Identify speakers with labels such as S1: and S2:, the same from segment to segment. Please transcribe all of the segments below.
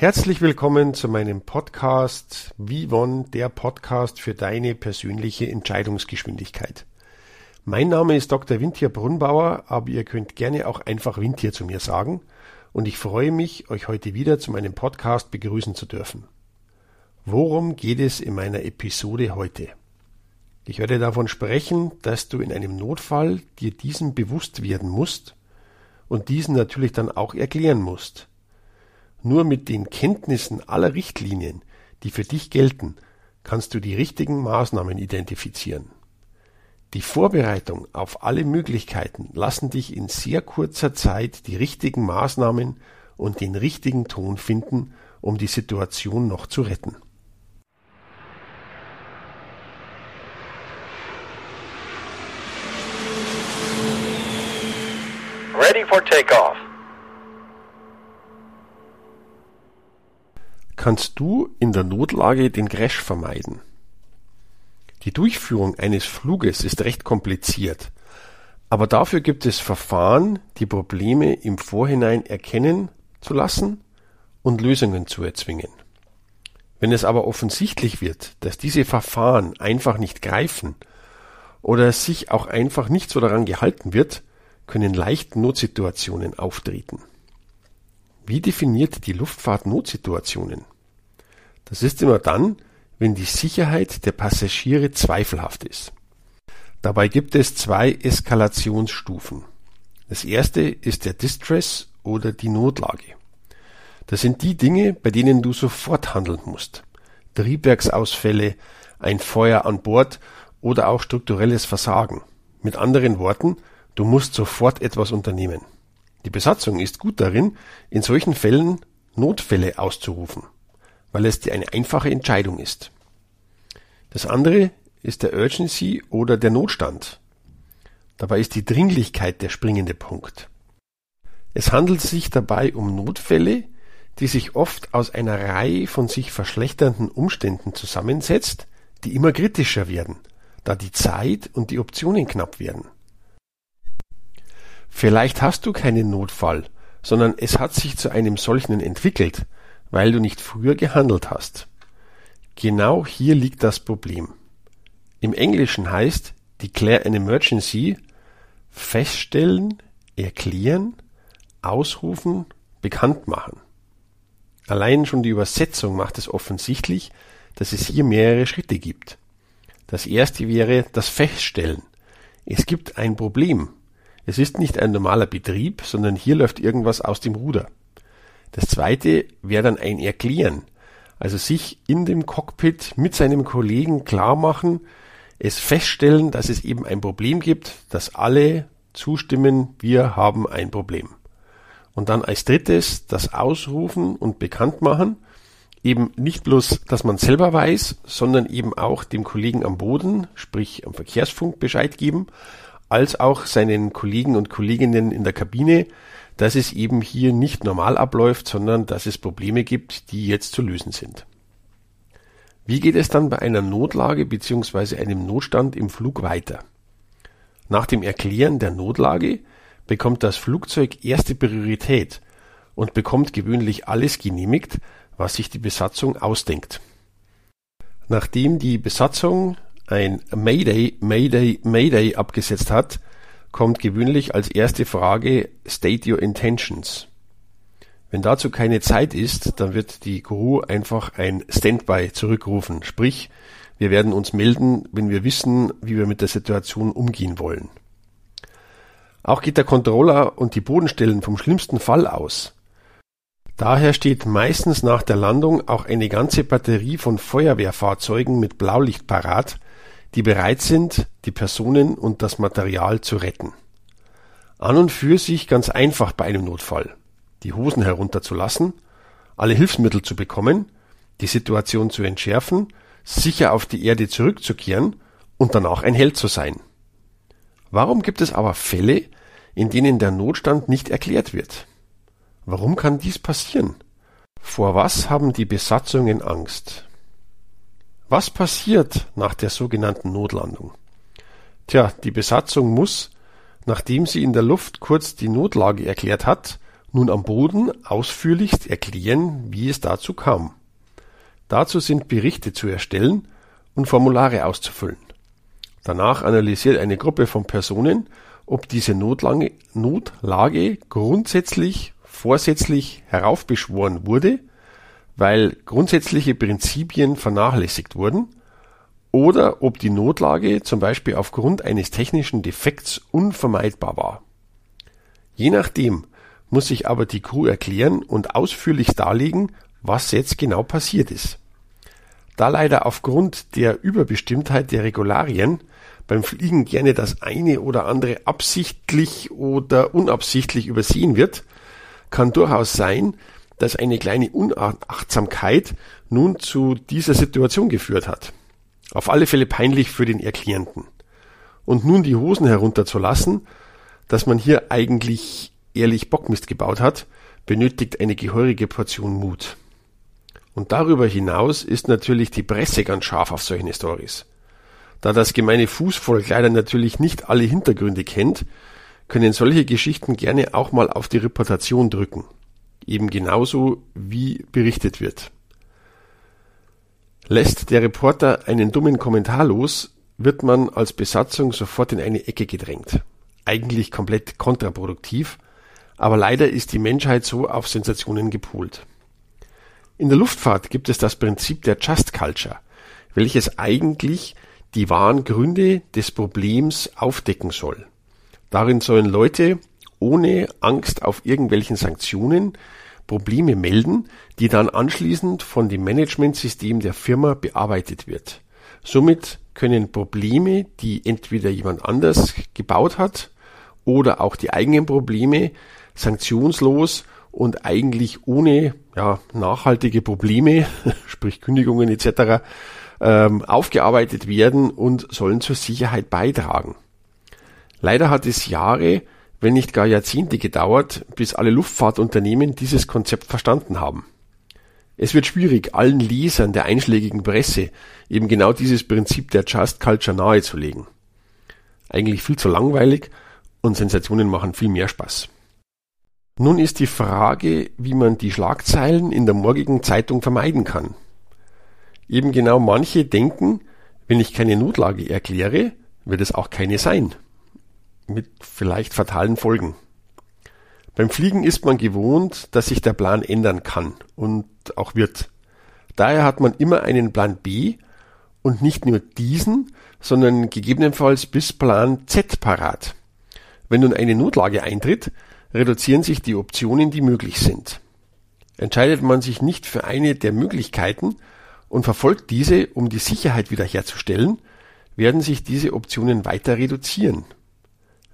S1: Herzlich willkommen zu meinem Podcast Vivon, der Podcast für deine persönliche Entscheidungsgeschwindigkeit. Mein Name ist Dr. Wintier Brunnbauer, aber ihr könnt gerne auch einfach Wintier zu mir sagen und ich freue mich, euch heute wieder zu meinem Podcast begrüßen zu dürfen. Worum geht es in meiner Episode heute? Ich werde davon sprechen, dass du in einem Notfall dir diesen bewusst werden musst und diesen natürlich dann auch erklären musst. Nur mit den Kenntnissen aller Richtlinien, die für dich gelten, kannst du die richtigen Maßnahmen identifizieren. Die Vorbereitung auf alle Möglichkeiten lassen dich in sehr kurzer Zeit die richtigen Maßnahmen und den richtigen Ton finden, um die Situation noch zu retten. Kannst du in der Notlage den Crash vermeiden? Die Durchführung eines Fluges ist recht kompliziert, aber dafür gibt es Verfahren, die Probleme im Vorhinein erkennen zu lassen und Lösungen zu erzwingen. Wenn es aber offensichtlich wird, dass diese Verfahren einfach nicht greifen oder sich auch einfach nicht so daran gehalten wird, können leicht Notsituationen auftreten. Wie definiert die Luftfahrt Notsituationen? Das ist immer dann, wenn die Sicherheit der Passagiere zweifelhaft ist. Dabei gibt es zwei Eskalationsstufen. Das erste ist der Distress oder die Notlage. Das sind die Dinge, bei denen du sofort handeln musst. Triebwerksausfälle, ein Feuer an Bord oder auch strukturelles Versagen. Mit anderen Worten, du musst sofort etwas unternehmen. Die Besatzung ist gut darin, in solchen Fällen Notfälle auszurufen, weil es dir eine einfache Entscheidung ist. Das andere ist der Urgency oder der Notstand. Dabei ist die Dringlichkeit der springende Punkt. Es handelt sich dabei um Notfälle, die sich oft aus einer Reihe von sich verschlechternden Umständen zusammensetzt, die immer kritischer werden, da die Zeit und die Optionen knapp werden. Vielleicht hast du keinen Notfall, sondern es hat sich zu einem solchen entwickelt, weil du nicht früher gehandelt hast. Genau hier liegt das Problem. Im Englischen heißt declare an emergency feststellen, erklären, ausrufen, bekannt machen. Allein schon die Übersetzung macht es offensichtlich, dass es hier mehrere Schritte gibt. Das erste wäre das Feststellen. Es gibt ein Problem. Es ist nicht ein normaler Betrieb, sondern hier läuft irgendwas aus dem Ruder. Das zweite wäre dann ein Erklären, also sich in dem Cockpit mit seinem Kollegen klar machen, es feststellen, dass es eben ein Problem gibt, dass alle zustimmen, wir haben ein Problem. Und dann als drittes das Ausrufen und bekannt machen, eben nicht bloß, dass man selber weiß, sondern eben auch dem Kollegen am Boden, sprich am Verkehrsfunk Bescheid geben, als auch seinen Kollegen und Kolleginnen in der Kabine, dass es eben hier nicht normal abläuft, sondern dass es Probleme gibt, die jetzt zu lösen sind. Wie geht es dann bei einer Notlage bzw. einem Notstand im Flug weiter? Nach dem Erklären der Notlage bekommt das Flugzeug erste Priorität und bekommt gewöhnlich alles genehmigt, was sich die Besatzung ausdenkt. Nachdem die Besatzung ein Mayday, Mayday, Mayday abgesetzt hat, kommt gewöhnlich als erste Frage State your intentions. Wenn dazu keine Zeit ist, dann wird die Crew einfach ein Standby zurückrufen, sprich, wir werden uns melden, wenn wir wissen, wie wir mit der Situation umgehen wollen. Auch geht der Controller und die Bodenstellen vom schlimmsten Fall aus. Daher steht meistens nach der Landung auch eine ganze Batterie von Feuerwehrfahrzeugen mit Blaulicht parat, die bereit sind, die Personen und das Material zu retten. An und für sich ganz einfach bei einem Notfall. die Hosen herunterzulassen, alle Hilfsmittel zu bekommen, die Situation zu entschärfen, sicher auf die Erde zurückzukehren und danach ein Held zu sein. Warum gibt es aber Fälle, in denen der Notstand nicht erklärt wird? Warum kann dies passieren? Vor was haben die Besatzungen Angst? Was passiert nach der sogenannten Notlandung? Tja, die Besatzung muss, nachdem sie in der Luft kurz die Notlage erklärt hat, nun am Boden ausführlichst erklären, wie es dazu kam. Dazu sind Berichte zu erstellen und Formulare auszufüllen. Danach analysiert eine Gruppe von Personen, ob diese Notlage, Notlage grundsätzlich vorsätzlich heraufbeschworen wurde weil grundsätzliche Prinzipien vernachlässigt wurden oder ob die Notlage zum Beispiel aufgrund eines technischen Defekts unvermeidbar war. Je nachdem muss sich aber die Crew erklären und ausführlich darlegen, was jetzt genau passiert ist. Da leider aufgrund der Überbestimmtheit der Regularien beim Fliegen gerne das eine oder andere absichtlich oder unabsichtlich übersehen wird, kann durchaus sein, dass eine kleine Unachtsamkeit nun zu dieser Situation geführt hat. Auf alle Fälle peinlich für den Erklärenden. Und nun die Hosen herunterzulassen, dass man hier eigentlich ehrlich Bockmist gebaut hat, benötigt eine gehörige Portion Mut. Und darüber hinaus ist natürlich die Presse ganz scharf auf solche Stories. Da das gemeine Fußvolk leider natürlich nicht alle Hintergründe kennt, können solche Geschichten gerne auch mal auf die Reputation drücken eben genauso wie berichtet wird. Lässt der Reporter einen dummen Kommentar los, wird man als Besatzung sofort in eine Ecke gedrängt. Eigentlich komplett kontraproduktiv, aber leider ist die Menschheit so auf Sensationen gepolt. In der Luftfahrt gibt es das Prinzip der Just Culture, welches eigentlich die wahren Gründe des Problems aufdecken soll. Darin sollen Leute ohne Angst auf irgendwelchen Sanktionen Probleme melden, die dann anschließend von dem Managementsystem der Firma bearbeitet wird. Somit können Probleme, die entweder jemand anders gebaut hat oder auch die eigenen Probleme sanktionslos und eigentlich ohne ja, nachhaltige Probleme, sprich Kündigungen etc., ähm, aufgearbeitet werden und sollen zur Sicherheit beitragen. Leider hat es Jahre wenn nicht gar Jahrzehnte gedauert, bis alle Luftfahrtunternehmen dieses Konzept verstanden haben. Es wird schwierig, allen Lesern der einschlägigen Presse eben genau dieses Prinzip der Just Culture nahezulegen. Eigentlich viel zu langweilig und Sensationen machen viel mehr Spaß. Nun ist die Frage, wie man die Schlagzeilen in der morgigen Zeitung vermeiden kann. Eben genau manche denken, wenn ich keine Notlage erkläre, wird es auch keine sein mit vielleicht fatalen Folgen. Beim Fliegen ist man gewohnt, dass sich der Plan ändern kann und auch wird. Daher hat man immer einen Plan B und nicht nur diesen, sondern gegebenenfalls bis Plan Z parat. Wenn nun eine Notlage eintritt, reduzieren sich die Optionen, die möglich sind. Entscheidet man sich nicht für eine der Möglichkeiten und verfolgt diese, um die Sicherheit wiederherzustellen, werden sich diese Optionen weiter reduzieren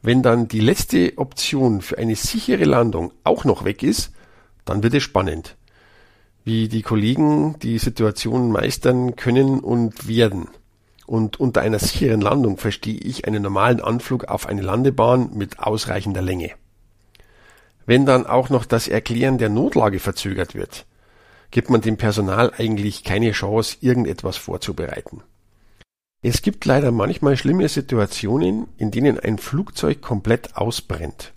S1: wenn dann die letzte Option für eine sichere Landung auch noch weg ist, dann wird es spannend. Wie die Kollegen die Situation meistern können und werden. Und unter einer sicheren Landung verstehe ich einen normalen Anflug auf eine Landebahn mit ausreichender Länge. Wenn dann auch noch das Erklären der Notlage verzögert wird, gibt man dem Personal eigentlich keine Chance, irgendetwas vorzubereiten. Es gibt leider manchmal schlimme Situationen, in denen ein Flugzeug komplett ausbrennt.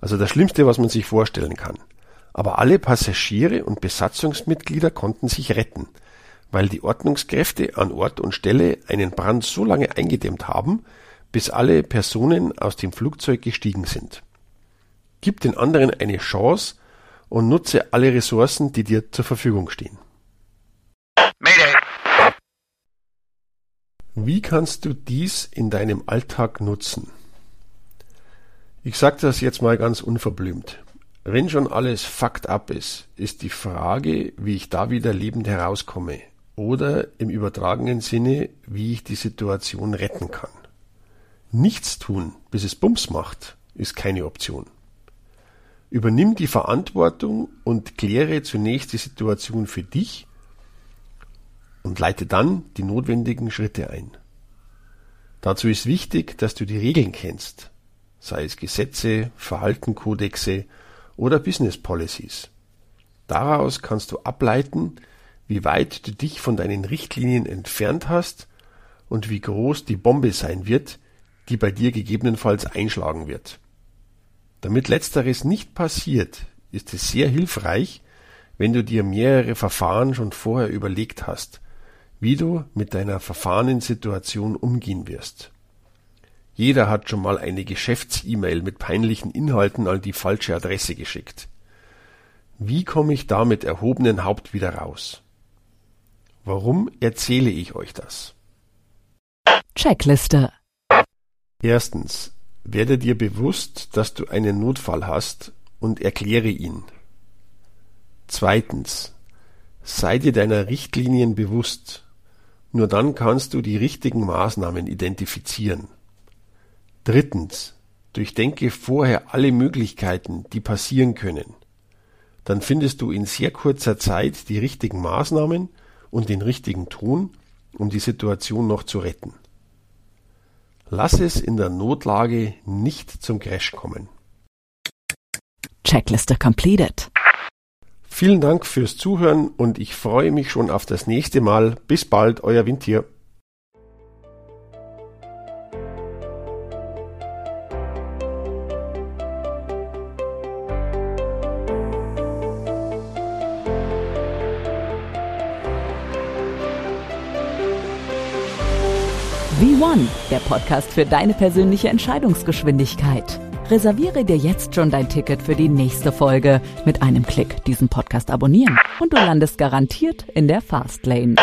S1: Also das Schlimmste, was man sich vorstellen kann. Aber alle Passagiere und Besatzungsmitglieder konnten sich retten, weil die Ordnungskräfte an Ort und Stelle einen Brand so lange eingedämmt haben, bis alle Personen aus dem Flugzeug gestiegen sind. Gib den anderen eine Chance und nutze alle Ressourcen, die dir zur Verfügung stehen. Wie kannst du dies in deinem Alltag nutzen? Ich sage das jetzt mal ganz unverblümt. Wenn schon alles fucked up ist, ist die Frage, wie ich da wieder lebend herauskomme oder im übertragenen Sinne, wie ich die Situation retten kann. Nichts tun, bis es Bums macht, ist keine Option. Übernimm die Verantwortung und kläre zunächst die Situation für dich und leite dann die notwendigen Schritte ein. Dazu ist wichtig, dass du die Regeln kennst, sei es Gesetze, Verhaltenkodexe oder Business Policies. Daraus kannst du ableiten, wie weit du dich von deinen Richtlinien entfernt hast und wie groß die Bombe sein wird, die bei dir gegebenenfalls einschlagen wird. Damit letzteres nicht passiert, ist es sehr hilfreich, wenn du dir mehrere Verfahren schon vorher überlegt hast, wie du mit deiner verfahrenen Situation umgehen wirst. Jeder hat schon mal eine Geschäfts-E-Mail mit peinlichen Inhalten an die falsche Adresse geschickt. Wie komme ich da mit erhobenen Haupt wieder raus? Warum erzähle ich euch das?
S2: Checkliste.
S1: Erstens, werde dir bewusst, dass du einen Notfall hast und erkläre ihn. Zweitens, sei dir deiner Richtlinien bewusst. Nur dann kannst du die richtigen Maßnahmen identifizieren. Drittens, durchdenke vorher alle Möglichkeiten, die passieren können. Dann findest du in sehr kurzer Zeit die richtigen Maßnahmen und den richtigen Ton, um die Situation noch zu retten. Lass es in der Notlage nicht zum Crash kommen.
S2: Checkliste completed.
S1: Vielen Dank fürs Zuhören und ich freue mich schon auf das nächste Mal. Bis bald, euer Windtier.
S2: V1, der Podcast für deine persönliche Entscheidungsgeschwindigkeit. Reserviere dir jetzt schon dein Ticket für die nächste Folge. Mit einem Klick diesen Podcast abonnieren und du landest garantiert in der Fastlane.